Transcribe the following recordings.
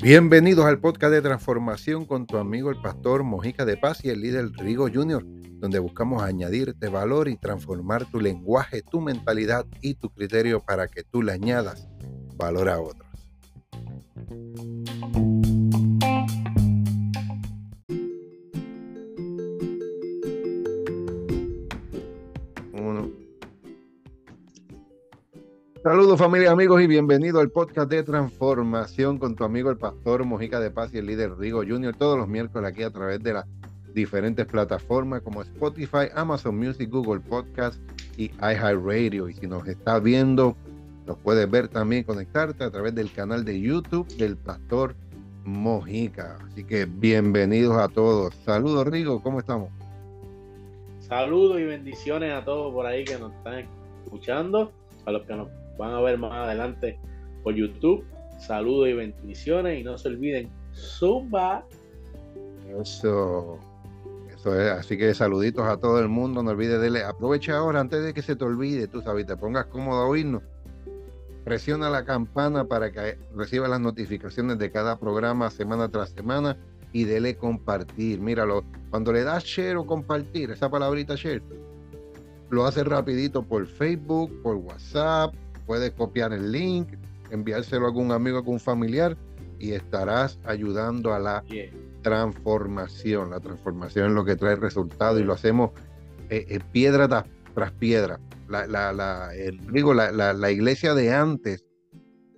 Bienvenidos al podcast de transformación con tu amigo el pastor Mojica de Paz y el líder Rigo Jr., donde buscamos añadirte valor y transformar tu lenguaje, tu mentalidad y tu criterio para que tú le añadas valor a otros. Saludos familia, amigos y bienvenido al podcast de transformación con tu amigo el pastor Mojica de Paz y el líder Rigo Junior todos los miércoles aquí a través de las diferentes plataformas como Spotify, Amazon Music, Google Podcast y iHeartRadio. Y si nos está viendo, nos puedes ver también, conectarte a través del canal de YouTube del pastor Mojica. Así que bienvenidos a todos. Saludos Rigo, ¿cómo estamos? Saludos y bendiciones a todos por ahí que nos están escuchando, a los que nos van a ver más adelante por YouTube. Saludos y bendiciones y no se olviden, Zumba. Eso, eso es. Así que saluditos a todo el mundo. No olvides de Aprovecha ahora antes de que se te olvide, tú sabes, te pongas cómodo a oírnos. Presiona la campana para que reciba las notificaciones de cada programa semana tras semana y dele compartir. Míralo, cuando le das share o compartir, esa palabrita share, lo hace rapidito por Facebook, por WhatsApp, puedes copiar el link, enviárselo a algún amigo, a algún familiar y estarás ayudando a la transformación. La transformación es lo que trae resultado y lo hacemos eh, eh, piedra tras, piedra. La, la, la, digo, la, iglesia de antes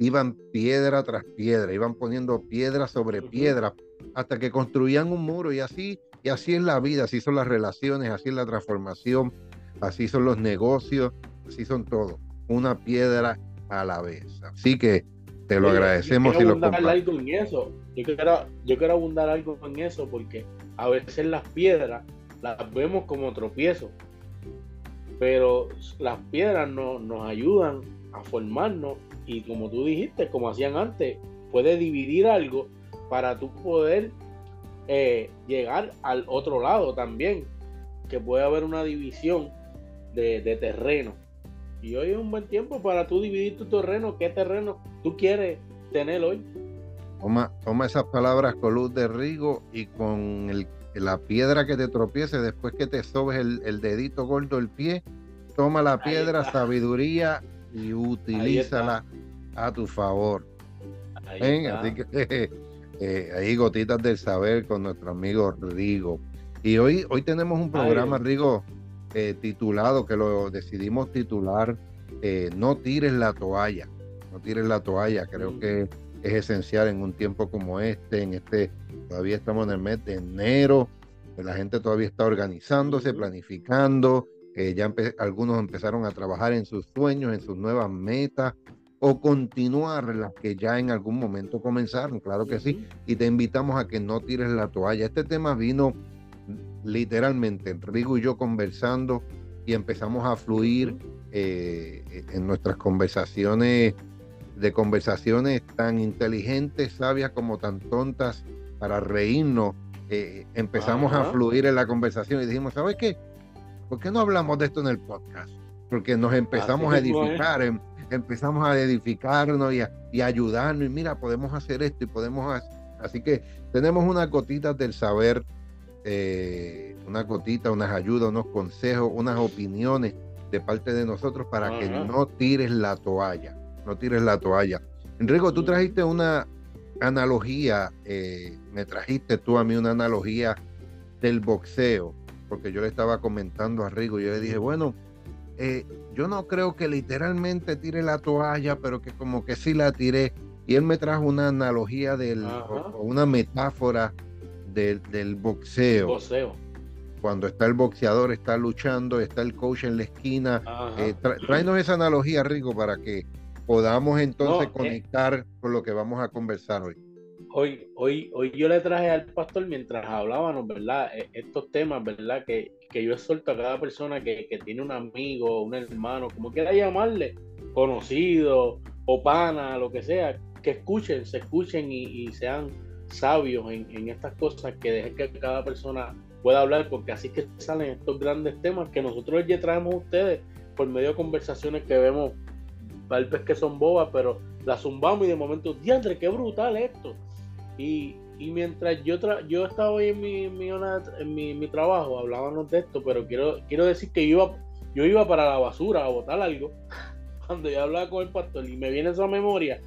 iban piedra tras piedra, iban poniendo piedra sobre piedra hasta que construían un muro y así, y así es la vida, así son las relaciones, así es la transformación, así son los negocios, así son todo una piedra a la vez. Así que te lo agradecemos yo y lo algo en eso. Yo quiero, yo quiero abundar algo en eso porque a veces las piedras las vemos como tropiezo, pero las piedras no, nos ayudan a formarnos y como tú dijiste, como hacían antes, puede dividir algo para tú poder eh, llegar al otro lado también, que puede haber una división de, de terreno. Y hoy es un buen tiempo para tú dividir tu terreno. ¿Qué terreno tú quieres tener hoy? Toma, toma esas palabras con luz de Rigo y con la piedra que te tropiece después que te sobes el, dedito gordo del pie. Toma la piedra, sabiduría y utilízala a tu favor. Ahí, Así que eh, ahí gotitas del saber con nuestro amigo Rigo. Y hoy, hoy tenemos un programa, Rigo, eh, titulado, que lo decidimos titular, eh, No tires la toalla, no tires la toalla, creo mm. que es esencial en un tiempo como este, en este, todavía estamos en el mes de enero, la gente todavía está organizándose, planificando, eh, ya algunos empezaron a trabajar en sus sueños, en sus nuevas metas, o continuar las que ya en algún momento comenzaron, claro que sí, y te invitamos a que no tires la toalla. Este tema vino literalmente, Rigo y yo conversando y empezamos a fluir eh, en nuestras conversaciones, de conversaciones tan inteligentes, sabias como tan tontas, para reírnos. Eh, empezamos a fluir en la conversación y dijimos, ¿sabes qué? ¿Por qué no hablamos de esto en el podcast? Porque nos empezamos a edificar, em, empezamos a edificarnos y, a, y ayudarnos. Y mira, podemos hacer esto y podemos hacer. Así que tenemos unas gotitas del saber eh, una gotita, unas ayudas, unos consejos, unas opiniones de parte de nosotros para que no tires la toalla, no tires la toalla. Enrico, tú trajiste una analogía, eh, me trajiste tú a mí una analogía del boxeo, porque yo le estaba comentando a Rigo, yo le dije, bueno, eh, yo no creo que literalmente tire la toalla, pero que como que sí la tiré. Y él me trajo una analogía del, o una metáfora del, boxeo. Cuando está el boxeador, está luchando, está el coach en la esquina. Eh, esa analogía, Rico, para que podamos entonces eh. conectar con lo que vamos a conversar hoy. Hoy, hoy, hoy yo le traje al pastor mientras hablábamos, ¿verdad? E, estos temas, ¿verdad? Que, que yo exhorto a cada persona que, tiene un amigo, un hermano, como quiera llamarle, conocido o pana, lo que sea, que escuchen, se escuchen y, y sean sabios en, estas cosas, que dejen que cada persona pueda hablar, porque así que salen estos grandes temas que nosotros ya traemos a ustedes por medio de conversaciones que vemos tal vez que son bobas, pero las zumbamos y de momento, diantre, qué brutal esto. Y, mientras yo yo estaba hoy en mi, en mi, mi, trabajo, hablábamos de esto, pero quiero, quiero decir que yo iba, yo iba para la basura a botar algo cuando yo hablaba con el pastor y me viene esa memoria,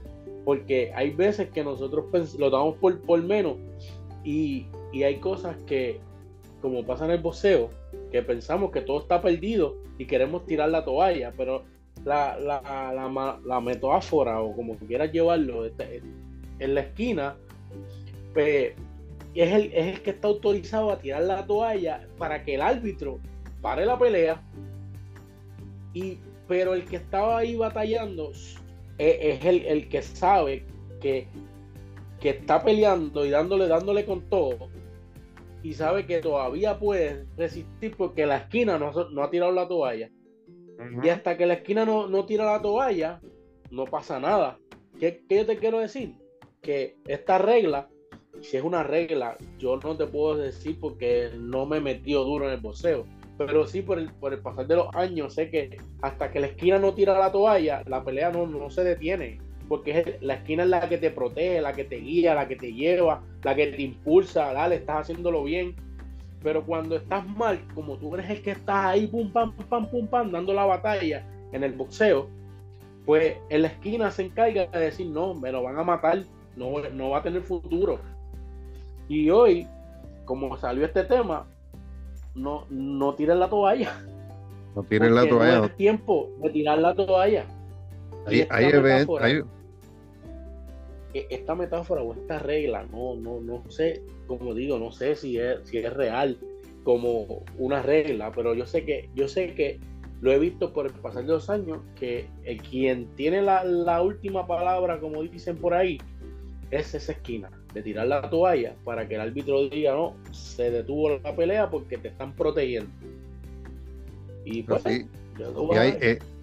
porque hay veces que nosotros lo damos por, por menos y, y hay cosas que, como pasa en el boxeo, que pensamos que todo está perdido y queremos tirar la toalla, pero la, la, la, metáfora o como quieras llevarlo este, en la esquina, pues, es, el, es el que está autorizado a tirar la toalla para que el árbitro pare la pelea. Y, pero el que estaba ahí batallando es, el, el, que sabe que, que está peleando y dándole, dándole con todo y sabe que todavía puede resistir porque la esquina no, no ha tirado la toalla. Y hasta que la esquina no, no, tira la toalla, no pasa nada. ¿Qué, ¿Qué, yo te quiero decir? Que esta regla, si es una regla, yo no te puedo decir porque no me he metido duro en el boxeo. Pero sí, por el, por el pasar de los años, sé que hasta que la esquina no tira la toalla, la pelea no, no se detiene porque la esquina es la que te protege, la que te guía, la que te lleva, la que te impulsa, dale, estás haciéndolo bien. Pero cuando estás mal, como tú eres el que estás ahí, pum, pam, pam, pum, pam, dando la batalla en el boxeo, pues en la esquina se encarga de decir, no, me lo van a matar, no, no va a tener futuro. Y hoy, como salió este tema, no, no tiren la toalla. No tiren la toalla. No es tiempo de tirar la toalla. Hay, hay, e, esta metáfora o esta regla, no, no, no sé, como digo, no sé si es, si es real como una regla, pero yo sé que, yo sé que lo he visto por el pasar de los años, que el, quien tiene la, la, última palabra, como dicen por ahí, es esa esquina, de tirar la toalla para que el árbitro diga, no, se detuvo la pelea porque te están protegiendo. Y pues, eh,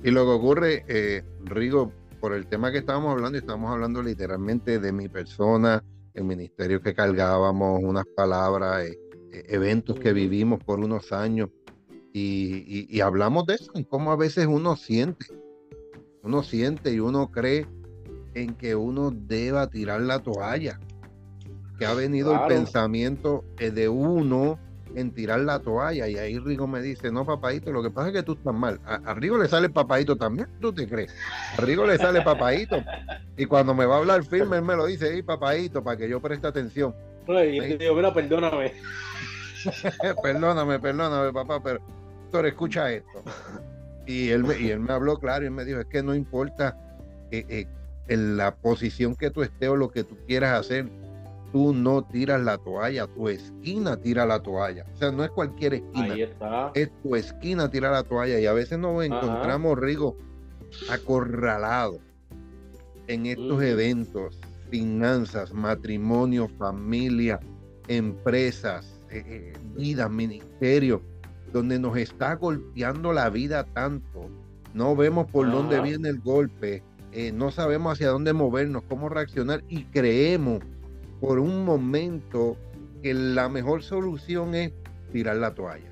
y, lo que ocurre, eh, Rigo, por el tema que estábamos hablando, y estamos hablando literalmente de mi persona, el ministerio que cargábamos, unas palabras, eh, eventos que vivimos por unos años, y, hablamos de eso, en cómo a veces uno siente, uno siente y uno cree en que uno deba tirar la toalla, que ha venido el pensamiento de uno en tirar la toalla. Y ahí Rigo me dice, no, papadito, lo que pasa es que tú estás mal. A, Rigo le sale papadito también, ¿tú te crees? A Rigo le sale papadito. Y cuando me va a hablar firme, él me lo dice, hey, papadito, para que yo preste atención. Y digo, mira, perdóname. perdóname, perdóname, papá, pero, pero escucha esto. Y él, me, y él me habló claro y me dijo, es que no importa eh, eh, en la posición que tú estés o lo que tú quieras hacer, tú no tiras la toalla, tu esquina tira la toalla. O sea, no es cualquier esquina. Es tu esquina tira la toalla. Y a veces nos encontramos, Rigo, acorralados en estos eventos, finanzas, matrimonio, familia, empresas, eh, eh, vida, ministerio, donde nos está golpeando la vida tanto. No vemos por dónde viene el golpe, eh, no sabemos hacia dónde movernos, cómo reaccionar y creemos por un momento que la mejor solución es tirar la toalla.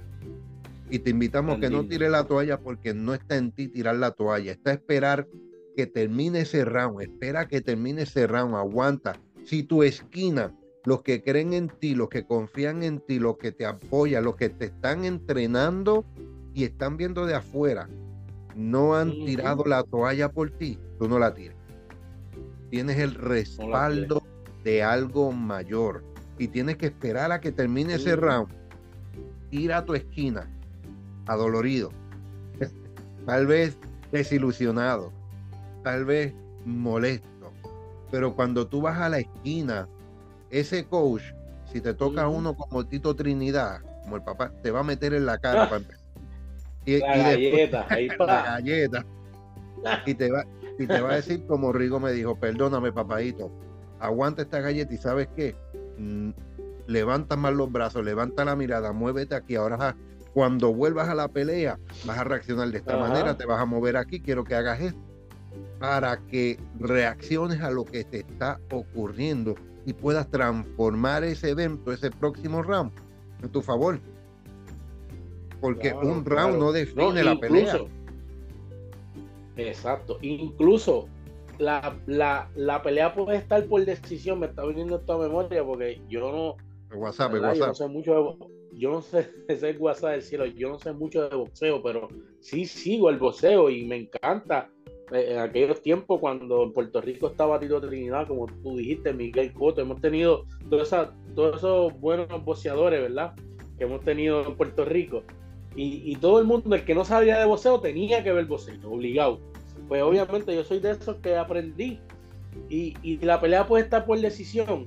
Y te invitamos a que no tires la toalla porque no está en ti tirar la toalla, está a esperar que termine ese round, espera que termine ese round, aguanta. Si tu esquina, los que creen en ti, los que confían en ti, los que te apoyan, los que te están entrenando y están viendo de afuera, no han tirado la toalla por ti, tú no la tires. Tienes el respaldo de algo mayor y tienes que esperar a que termine ese round, ir a tu esquina, adolorido, tal vez desilusionado, tal vez molesto, pero cuando tú vas a la esquina, ese coach, si te toca uno como Tito Trinidad, como el papá, te va a meter en la cara para Y, la galleta, ahí la galleta. Y te va, y te va a decir como Rigo me dijo, perdóname, papadito, aguanta esta galleta y sabes qué, mm, levanta más los brazos, levanta la mirada, muévete aquí. Ahora cuando vuelvas a la pelea, vas a reaccionar de esta manera, te vas a mover aquí, quiero que hagas esto, para que reacciones a lo que te está ocurriendo y puedas transformar ese evento, ese próximo round, en tu favor. Porque un round no define la pelea. Exacto. Incluso la, la, pelea puede estar por decisión, me está viniendo esta memoria porque yo no. WhatsApp, WhatsApp. Yo no sé mucho de, yo no sé, es WhatsApp del cielo, yo no sé mucho de boxeo, pero sí sigo el boxeo y me encanta. Eh, en aquellos tiempos cuando en Puerto Rico estaba Tito Trinidad, como tú dijiste, Miguel Cotto, hemos tenido todos esos buenos boxeadores, ¿verdad? Que hemos tenido en Puerto Rico. Y, y, todo el mundo, el que no sabía de boxeo, tenía que ver boxeo, obligado pues obviamente yo soy de esos que aprendí. Y, la pelea puede estar por decisión.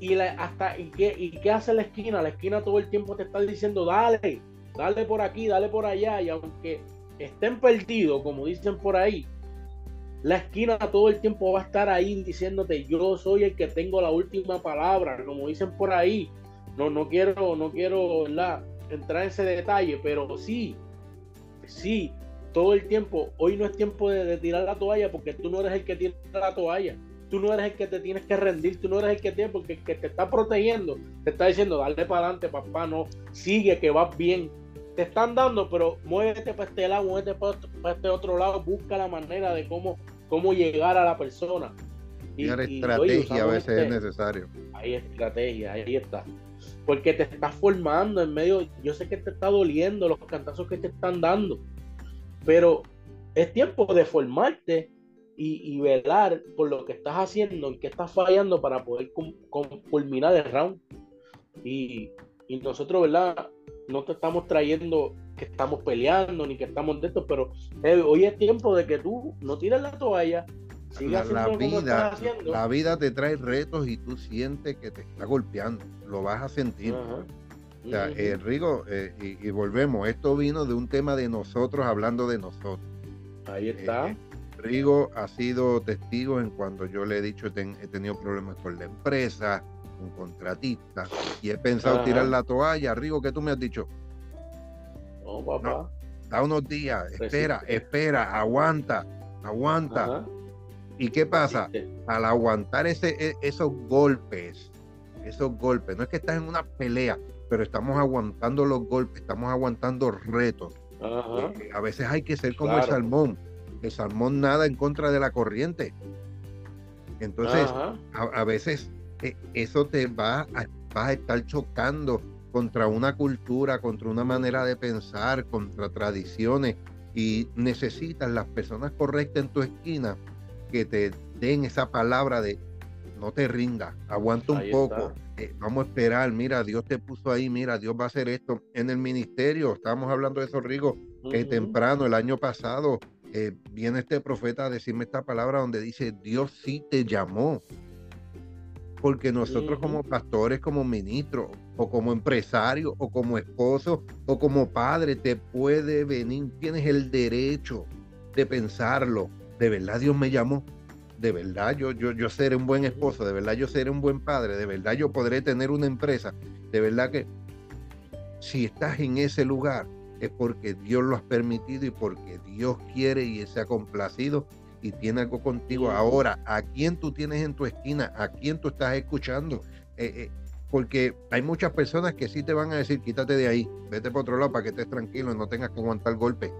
Y hasta y qué, y qué hace la esquina, la esquina todo el tiempo te está diciendo, dale, dale por aquí, dale por allá. Y aunque estén perdidos, como dicen por ahí, la esquina todo el tiempo va a estar ahí diciéndote, yo soy el que tengo la última palabra, como dicen por ahí. No, no quiero, no quiero entrar en ese detalle, pero sí, sí, todo el tiempo, hoy no es tiempo de, tirar la toalla porque tú no eres el que tira la toalla. Tú no eres el que te tienes que rendir, tú no eres el que tiene, porque el que te está protegiendo te está diciendo, dale para adelante, papá, no, sigue que vas bien. Te están dando, pero muévete para este lado, muévete para, este otro lado, busca la manera de cómo, cómo llegar a la persona. Y, estrategia a veces es necesario. Hay estrategia, ahí está. Porque te estás formando en medio, yo sé que te está doliendo los cantazos que te están dando pero es tiempo de formarte y, velar por lo que estás haciendo, en qué estás fallando para poder culminar el round. Y, nosotros, ¿verdad? No te estamos trayendo que estamos peleando ni que estamos de esto, pero eh, hoy es tiempo de que tú no tires la toalla. La, la, vida, la vida te trae retos y tú sientes que te está golpeando, lo vas a sentir. O sea, eh, Rigo, eh, y, volvemos, esto vino de un tema de nosotros hablando de nosotros. Ahí está. Eh, Rigo ha sido testigo en cuando yo le he dicho he tenido problemas con la empresa, un contratista, y he pensado tirar la toalla. Rigo, ¿qué tú me has dicho? No, papá. da unos días, espera, espera, aguanta, aguanta. ¿Y qué pasa? Al aguantar ese, e, esos golpes, esos golpes, no es que estás en una pelea, pero estamos aguantando los golpes, estamos aguantando retos. A veces hay que ser como el salmón. El salmón nada en contra de la corriente. Entonces, a, veces eh, eso te va a, a estar chocando contra una cultura, contra una manera de pensar, contra tradiciones y necesitas las personas correctas en tu esquina que te den esa palabra de no te rindas, aguanta un poco, eh, vamos a esperar, mira, Dios te puso ahí, mira, Dios va a hacer esto. En el ministerio, estábamos hablando de eso, Rigo, que temprano, el año pasado, eh, viene este profeta a decirme esta palabra donde dice, Dios sí te llamó. Porque nosotros como pastores, como ministros, o como empresarios, o como esposo, o como padre, te puede venir, tienes el derecho de pensarlo. De verdad Dios me llamó de verdad yo, yo, yo seré un buen esposo, de verdad yo seré un buen padre, de verdad yo podré tener una empresa, de verdad que si estás en ese lugar es porque Dios lo has permitido y porque Dios quiere y se ha complacido y tiene algo contigo. Ahora, ¿a quién tú tienes en tu esquina? ¿A quién tú estás escuchando? Eh, eh, porque hay muchas personas que sí te van a decir, quítate de ahí, vete por otro lado para que estés tranquilo no tengas que aguantar golpe.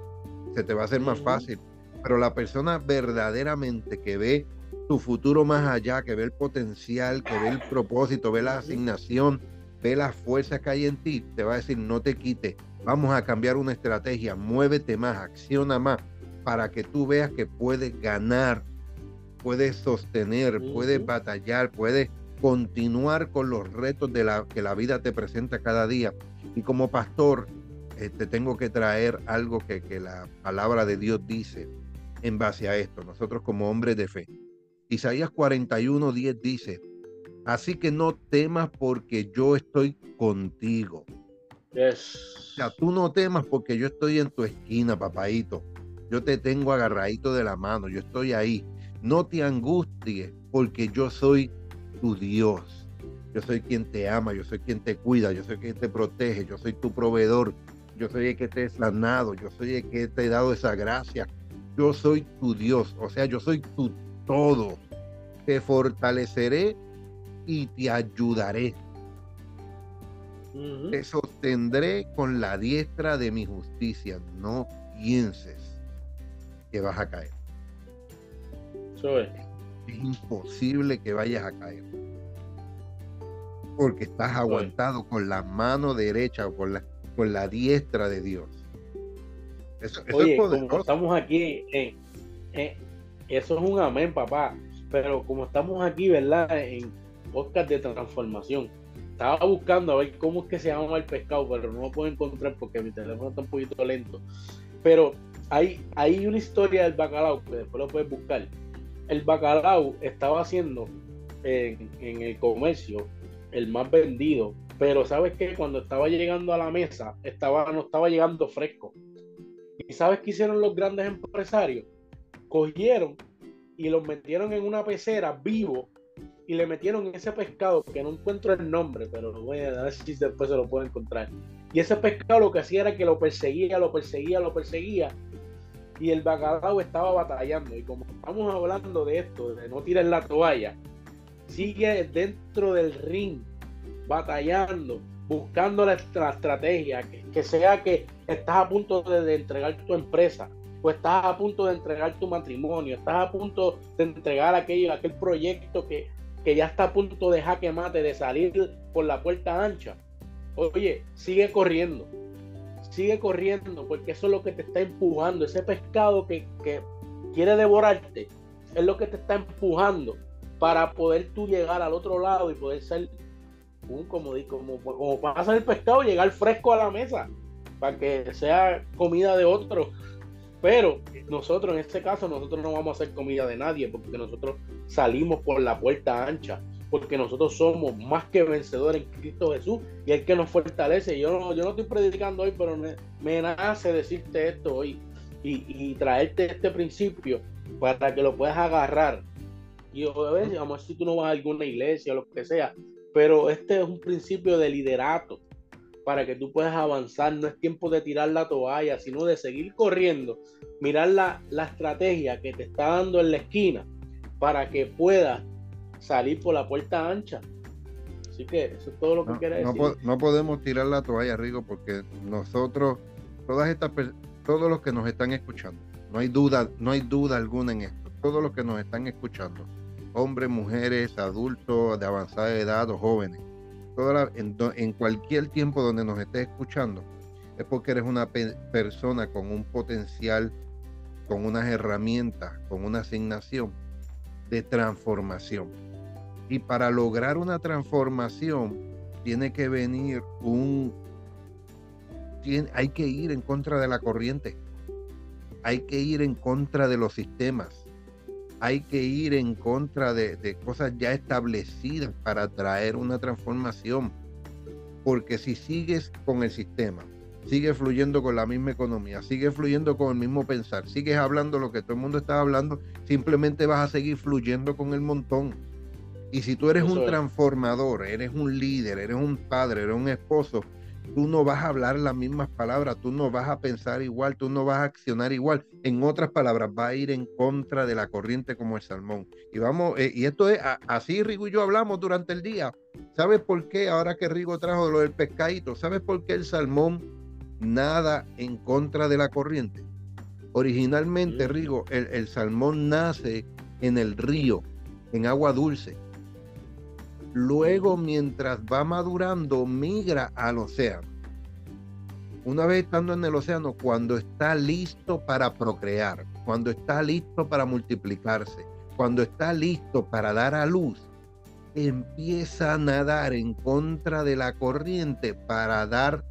Se te va a hacer más fácil pero la persona verdaderamente que ve su futuro más allá, que ve el potencial, que ve el propósito, ve la asignación, ve la fuerza que hay en ti, te va a decir, no te quites, vamos a cambiar una estrategia, muévete más, acciona más, para que tú veas que puedes ganar, puedes sostener, puedes batallar, puedes continuar con los retos de la, que la vida te presenta cada día. Y como pastor, eh, te tengo que traer algo que, que la palabra de Dios dice en base a esto, nosotros como hombres de fe. Isaías 41, 10 dice, así que no temas porque yo estoy contigo. Yes. O sea, tú no temas porque yo estoy en tu esquina, papadito. Yo te tengo agarradito de la mano, yo estoy ahí. No te angusties porque yo soy tu Dios. Yo soy quien te ama, yo soy quien te cuida, yo soy quien te protege, yo soy tu proveedor, yo soy el que te he sanado, yo soy el que te he dado esa gracia, yo soy tu Dios, o sea, yo soy tu todo. Te fortaleceré y te ayudaré. Te sostendré con la diestra de mi justicia. No pienses que vas a caer. Es imposible que vayas a caer. Porque estás aguantado con la mano derecha o con la, con la diestra de Dios. Eso, Oye, como estamos aquí, eh, eh, eso es un amén, papá. Pero como estamos aquí, ¿verdad? En podcast de transformación. Estaba buscando a ver cómo es que se llama el pescado, pero no lo puedo encontrar porque mi teléfono está un poquito lento. Pero hay, hay una historia del bacalao que después lo puedes buscar. El bacalao estaba haciendo en, el comercio el más vendido, pero sabes que cuando estaba llegando a la mesa estaba, no estaba llegando fresco. ¿Y sabes qué hicieron los grandes empresarios? Cogieron y los metieron en una pecera vivo y le metieron ese pescado, que no encuentro el nombre, pero lo voy a ver si después se lo puedo encontrar. Y ese pescado lo que hacía era que lo perseguía, lo perseguía, lo perseguía. Y el bacalao estaba batallando. Y como estamos hablando de esto, de no tirar la toalla, sigue dentro del ring, batallando, buscando la, estrategia, que, sea que estás a punto de, entregar tu empresa, o estás a punto de entregar tu matrimonio, estás a punto de entregar aquello, aquel proyecto que, que ya está a punto de jaque mate, de salir por la puerta ancha Oye, sigue corriendo. Sigue corriendo porque eso es lo que te está empujando. Ese pescado que, quiere devorarte es lo que te está empujando para poder tú llegar al otro lado y poder ser un, como, como, como pasa el pescado, llegar fresco a la mesa para que sea comida de otro. Pero nosotros, en este caso, nosotros no vamos a hacer comida de nadie porque nosotros salimos por la puerta ancha porque nosotros somos más que vencedores en Cristo Jesús y el que nos fortalece. Yo no, yo no estoy predicando hoy, pero me, nace decirte esto hoy y, traerte este principio para que lo puedas agarrar. Y a ver, vamos si tú no vas a alguna iglesia o lo que sea, pero este es un principio de liderato para que tú puedas avanzar. No es tiempo de tirar la toalla, sino de seguir corriendo, mirar la, la estrategia que te está dando en la esquina para que puedas salir por la puerta ancha. Así que eso es todo lo que quiere decir. No, podemos tirar la toalla, Rigo, porque nosotros, todas estas todos los que nos están escuchando, no hay duda, no hay duda alguna en esto, todos los que nos están escuchando, hombres, mujeres, adultos de avanzada edad o jóvenes, toda en, en, cualquier tiempo donde nos estés escuchando, es porque eres una persona con un potencial, con unas herramientas, con una asignación de transformación. Y para lograr una transformación tiene que venir un... hay que ir en contra de la corriente. Hay que ir en contra de los sistemas. Hay que ir en contra de, de cosas ya establecidas para traer una transformación. Porque si sigues con el sistema, sigue fluyendo con la misma economía, sigue fluyendo con el mismo pensar, sigues hablando lo que todo el mundo está hablando, simplemente vas a seguir fluyendo con el montón. Y si tú eres un transformador, eres un líder, eres un padre, eres un esposo, tú no vas a hablar las mismas palabras, tú no vas a pensar igual, tú no vas a accionar igual. En otras palabras, va a ir en contra de la corriente como el salmón. Y vamos, eh, y esto es así Rigo y yo hablamos durante el día. ¿Sabes por qué? Ahora que Rigo trajo lo del pescadito, ¿sabes por qué el salmón nada en contra de la corriente? Originalmente, mm. Rigo, el, el salmón nace en el río, en agua dulce Luego, mientras va madurando, migra al océano. Una vez estando en el océano, cuando está listo para procrear, cuando está listo para multiplicarse, cuando está listo para dar a luz, empieza a nadar en contra de la corriente para dar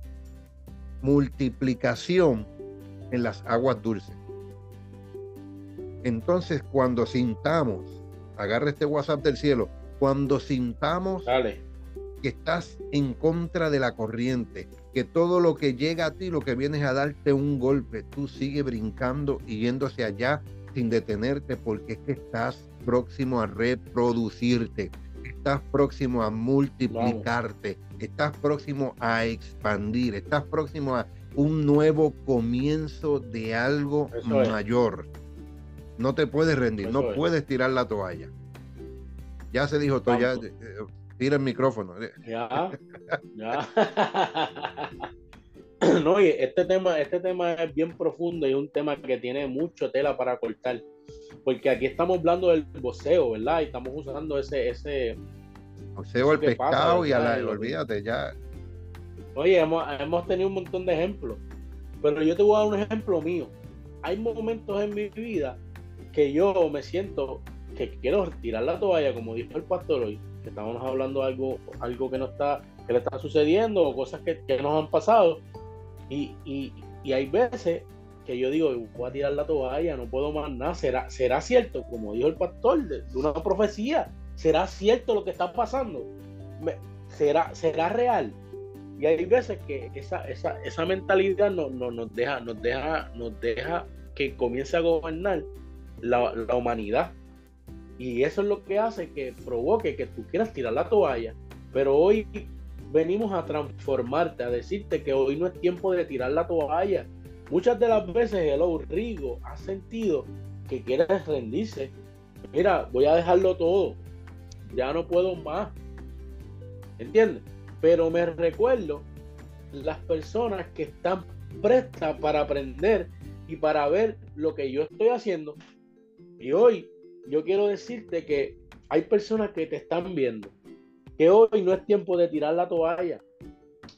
multiplicación en las aguas dulces. Entonces, cuando sintamos, agarre este WhatsApp del cielo, cuando sintamos que estás en contra de la corriente, que todo lo que llega a ti, lo que vienes a darte un golpe, tú sigues brincando y yéndose allá sin detenerte porque es que estás próximo a reproducirte, estás próximo a multiplicarte, estás próximo a expandir, estás próximo a un nuevo comienzo de algo mayor. No te puedes rendir, no puedes tirar la toalla. Ya se dijo todo, ya tira el micrófono. Ya, ya. no, este tema, este tema es bien profundo y un tema que tiene mucho tela para cortar. Porque aquí estamos hablando del boxeo, ¿verdad? Y estamos usando ese, ese boxeo, el pescado y a la, olvídate ya. Oye, hemos, hemos tenido un montón de ejemplos. Pero yo te voy a dar un ejemplo mío. Hay momentos en mi vida que yo me siento que quiero tirar la toalla, como dijo el pastor hoy, que estamos hablando de algo, algo que no está, que le está sucediendo, o cosas que, nos han pasado. Y, y, y, hay veces que yo digo, voy a tirar la toalla, no puedo más nada. ¿Será, será cierto, como dijo el pastor, de, una profecía? ¿Será cierto lo que está pasando? ¿Será, será real? Y hay veces que esa, esa, esa mentalidad no, no, nos, deja, nos, deja, nos deja que comience a gobernar la, la humanidad. Y eso es lo que hace que provoque que tú quieras tirar la toalla. Pero hoy venimos a transformarte, a decirte que hoy no es tiempo de tirar la toalla. Muchas de las veces el Rigo ha sentido que quiere rendirse. Mira, voy a dejarlo todo. Ya no puedo más. ¿Entiendes? Pero me recuerdo las personas que están prestas para aprender y para ver lo que yo estoy haciendo. Y hoy yo quiero decirte que hay personas que te están viendo que hoy no es tiempo de tirar la toalla.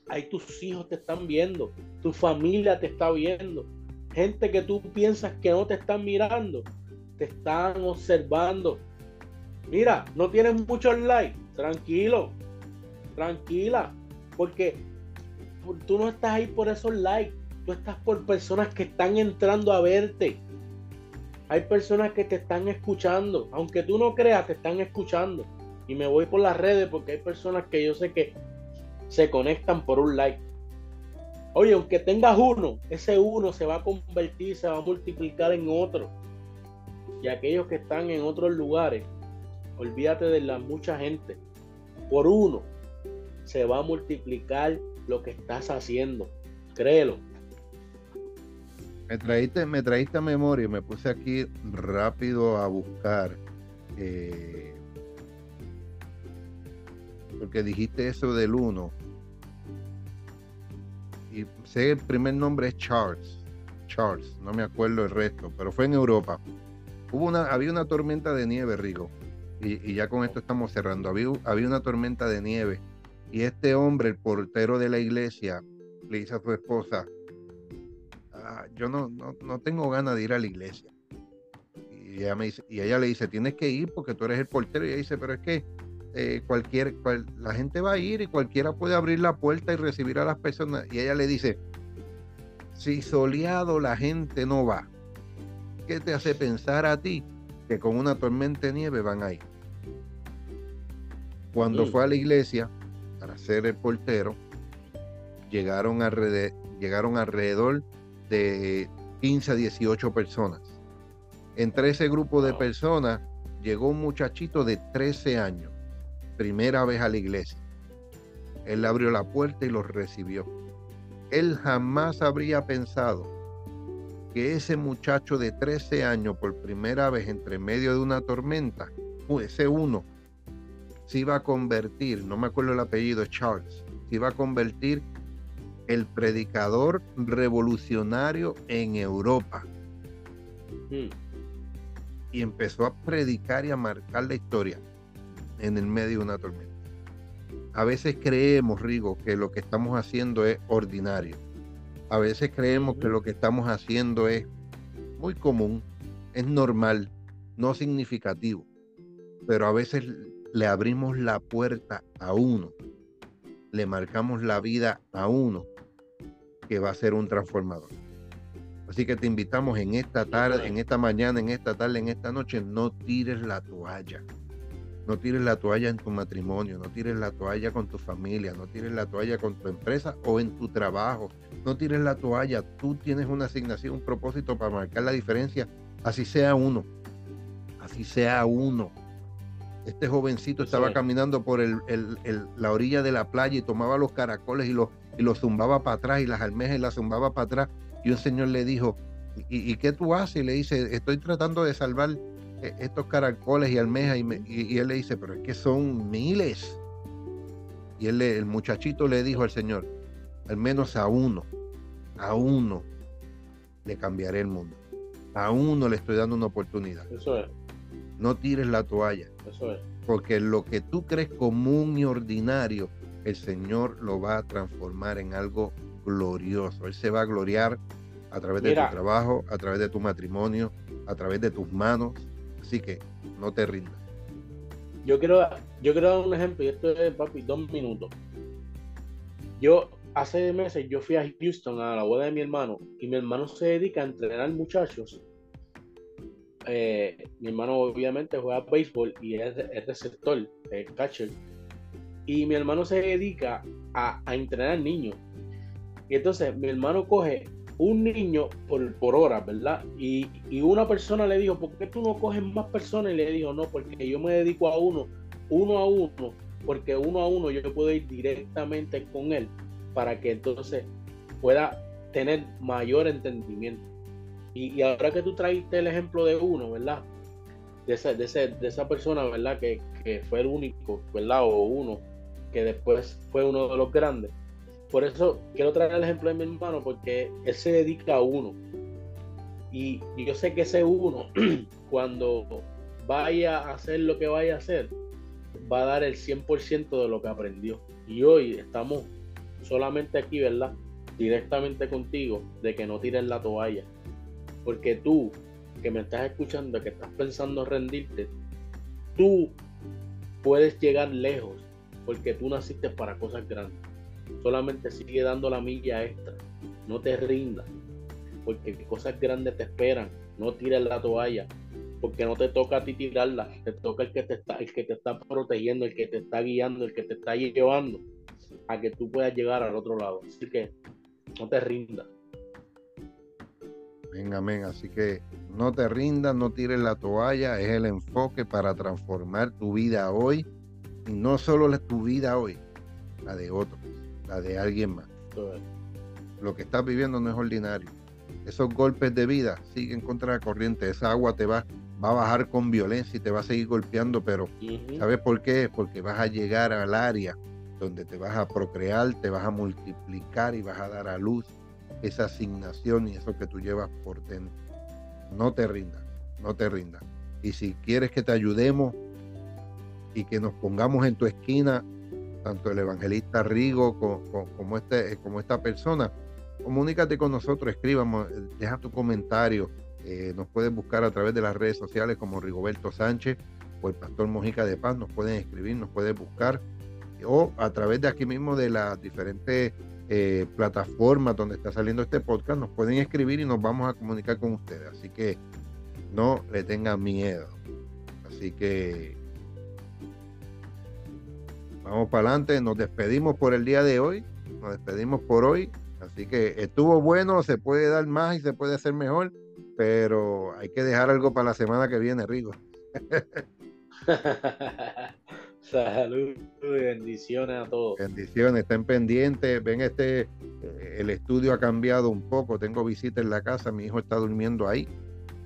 Hay tus hijos te están viendo, tu familia te está viendo, gente que tú piensas que no te están mirando, te están observando. Mira, no tienes muchos likes, tranquilo, tranquila, porque tú no estás ahí por esos likes, tú estás por personas que están entrando a verte. Hay personas que te están escuchando, aunque tú no creas, te están escuchando y me voy por las redes porque hay personas que yo sé que se conectan por un like. Oye, aunque tengas uno, ese uno se va a convertir, se va a multiplicar en otro. Y aquellos que están en otros lugares, olvídate de la mucha gente. Por uno se va a multiplicar lo que estás haciendo. Créelo. Me traíste, me traíste a memoria, me puse aquí rápido a buscar. Eh, porque dijiste eso del uno. Y sé el primer nombre es Charles. Charles, no me acuerdo el resto, pero fue en Europa. Hubo una, había una tormenta de nieve, Rigo. Y, ya con esto estamos cerrando. Había, había una tormenta de nieve. Y este hombre, el portero de la iglesia, le dice a su esposa, ah, yo no, no, tengo ganas de ir a la iglesia. Y ella, me dice, y ella le dice, tienes que ir porque tú eres el portero. Y ella dice, pero es que eh, cualquier, la gente va a ir y cualquiera puede abrir la puerta y recibir a las personas. Y ella le dice, si soleado la gente no va, ¿qué te hace pensar a ti que con una tormenta de nieve van a ir? Cuando fue a la iglesia para ser el portero, llegaron alrededor, llegaron alrededor de 15 a 18 personas. Entre ese grupo de personas llegó un muchachito de 13 años primera vez a la iglesia. Él abrió la puerta y los recibió. Él jamás habría pensado que ese muchacho de 13 años por primera vez entre medio de una tormenta, ese uno, se iba a convertir, no me acuerdo el apellido, Charles, se iba a convertir el predicador revolucionario en Europa. Hmm. Y empezó a predicar y a marcar la historia en el medio de una tormenta. A veces creemos, Rigo, que lo que estamos haciendo es ordinario. A veces creemos que lo que estamos haciendo es muy común, es normal, no significativo. Pero a veces le abrimos la puerta a uno, le marcamos la vida a uno que va a ser un transformador. Así que te invitamos en esta tarde, en esta mañana, en esta tarde, en esta noche, no tires la toalla. No tires la toalla en tu matrimonio, no tires la toalla con tu familia, no tires la toalla con tu empresa o en tu trabajo. No tires la toalla. Tú tienes una asignación, un propósito para marcar la diferencia, así sea uno. Así sea uno. Este jovencito estaba caminando por la orilla de la playa y tomaba los caracoles y los, y los zumbaba para atrás y las almejas y las zumbaba para atrás. Y un señor le dijo, ¿y, ¿y qué tú haces? Y le dice, estoy tratando de salvar e, estos caracoles y almejas y, él le dice, pero es que son miles. Y él, el muchachito le dijo al Señor, al menos a uno, a uno le cambiaré el mundo. A uno le estoy dando una oportunidad. Eso es. No tires la toalla. Eso es. Porque lo que tú crees común y ordinario, el Señor lo va a transformar en algo glorioso. Él se va a gloriar a través de tu trabajo, a través de tu matrimonio, a través de tus manos. Así que no te rindas. Yo quiero, yo quiero dar un ejemplo, y esto es, papi, dos minutos. Yo, hace meses, yo fui a Houston a la boda de mi hermano, y mi hermano se dedica a entrenar muchachos. Eh, mi hermano obviamente juega béisbol y es, receptor, es catcher. Y mi hermano se dedica a, a entrenar niños. Y entonces mi hermano coge un niño por, por hora, ¿verdad? Y, una persona le dijo, ¿por qué tú no coges más personas? Y le dijo, no, porque yo me dedico a uno, uno a uno, porque uno a uno yo puedo ir directamente con él para que entonces pueda tener mayor entendimiento. Y, ahora que tú traiste el ejemplo de uno, ¿verdad? De esa, de, de esa persona, ¿verdad? Que, que fue el único, ¿verdad? O uno, que después fue uno de los grandes por eso quiero traer el ejemplo de mi hermano, porque él se dedica a uno. Y, yo sé que ese uno, cuando vaya a hacer lo que vaya a hacer, va a dar el 100% de lo que aprendió. Y hoy estamos solamente aquí, ¿verdad? Directamente contigo, de que no tires la toalla. Porque tú, que me estás escuchando, que estás pensando rendirte, tú puedes llegar lejos, porque tú naciste para cosas grandes solamente sigue dando la milla extra. No te rindas, porque cosas grandes te esperan. No tires la toalla, porque no te toca a ti tirarla, te toca el que te está, el que te está protegiendo, el que te está guiando, el que te está llevando a que tú puedas llegar al otro lado. Así que no te rindas. Venga, amén. Así que no te rindas, no tires la toalla. Es el enfoque para transformar tu vida hoy. No solo tu vida hoy, la de otros de alguien más. Lo que estás viviendo no es ordinario. Esos golpes de vida siguen contra la corriente. Esa agua te va, va a bajar con violencia y te va a seguir golpeando, pero ¿sabes por qué? Porque vas a llegar al área donde te vas a procrear, te vas a multiplicar y vas a dar a luz esa asignación y eso que tú llevas por dentro. No te rindas, no te rindas. Y si quieres que te ayudemos y que nos pongamos en tu esquina, tanto el evangelista Rigo como, este, como esta persona. Comunícate con nosotros, escríbamos, deja tu comentario. Eh, nos puedes buscar a través de las redes sociales como Rigoberto Sánchez o el Pastor Mojica de Paz. Nos pueden escribir, nos pueden buscar. O a través de aquí mismo de las diferentes eh, plataformas donde está saliendo este podcast, nos pueden escribir y nos vamos a comunicar con ustedes. Así que no le tengan miedo. Así que vamos para adelante, nos despedimos por el día de hoy, nos despedimos por hoy, así que estuvo bueno, se puede dar más y se puede hacer mejor, pero hay que dejar algo para la semana que viene, Rigo. Salud y bendiciones a todos. Bendiciones, estén pendientes. Ven, este, eh, el estudio ha cambiado un poco. Tengo visita en la casa, mi hijo está durmiendo ahí.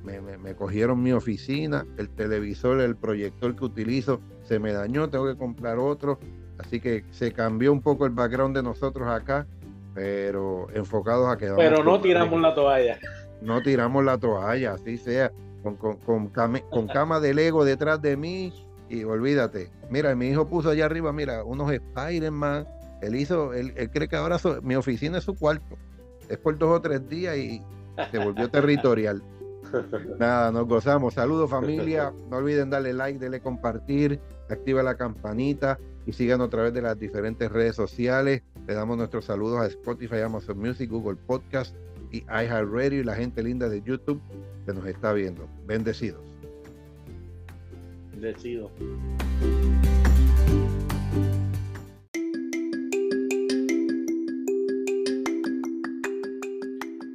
Me, me, cogieron mi oficina, el televisor, el proyector que utilizo se me dañó, tengo que comprar otro. Así que se cambió un poco el background de nosotros acá, pero enfocados a que... Pero no tiramos la toalla. No tiramos la toalla, así sea, con, con, con, con cama de Lego detrás de mí y olvídate. Mira, mi hijo puso allá arriba, mira, unos Spider-Man. Él hizo, él, cree que ahora mi oficina es su cuarto. Es por dos o tres días y se volvió territorial. Nada, nos gozamos. Saludos familia. No olviden darle like, darle compartir, activa la campanita y síganos a través de las diferentes redes sociales. Le damos nuestros saludos a Spotify, Amazon Music, Google Podcast y iHeartRadio y la gente linda de YouTube que nos está viendo. Bendecidos. Bendecidos.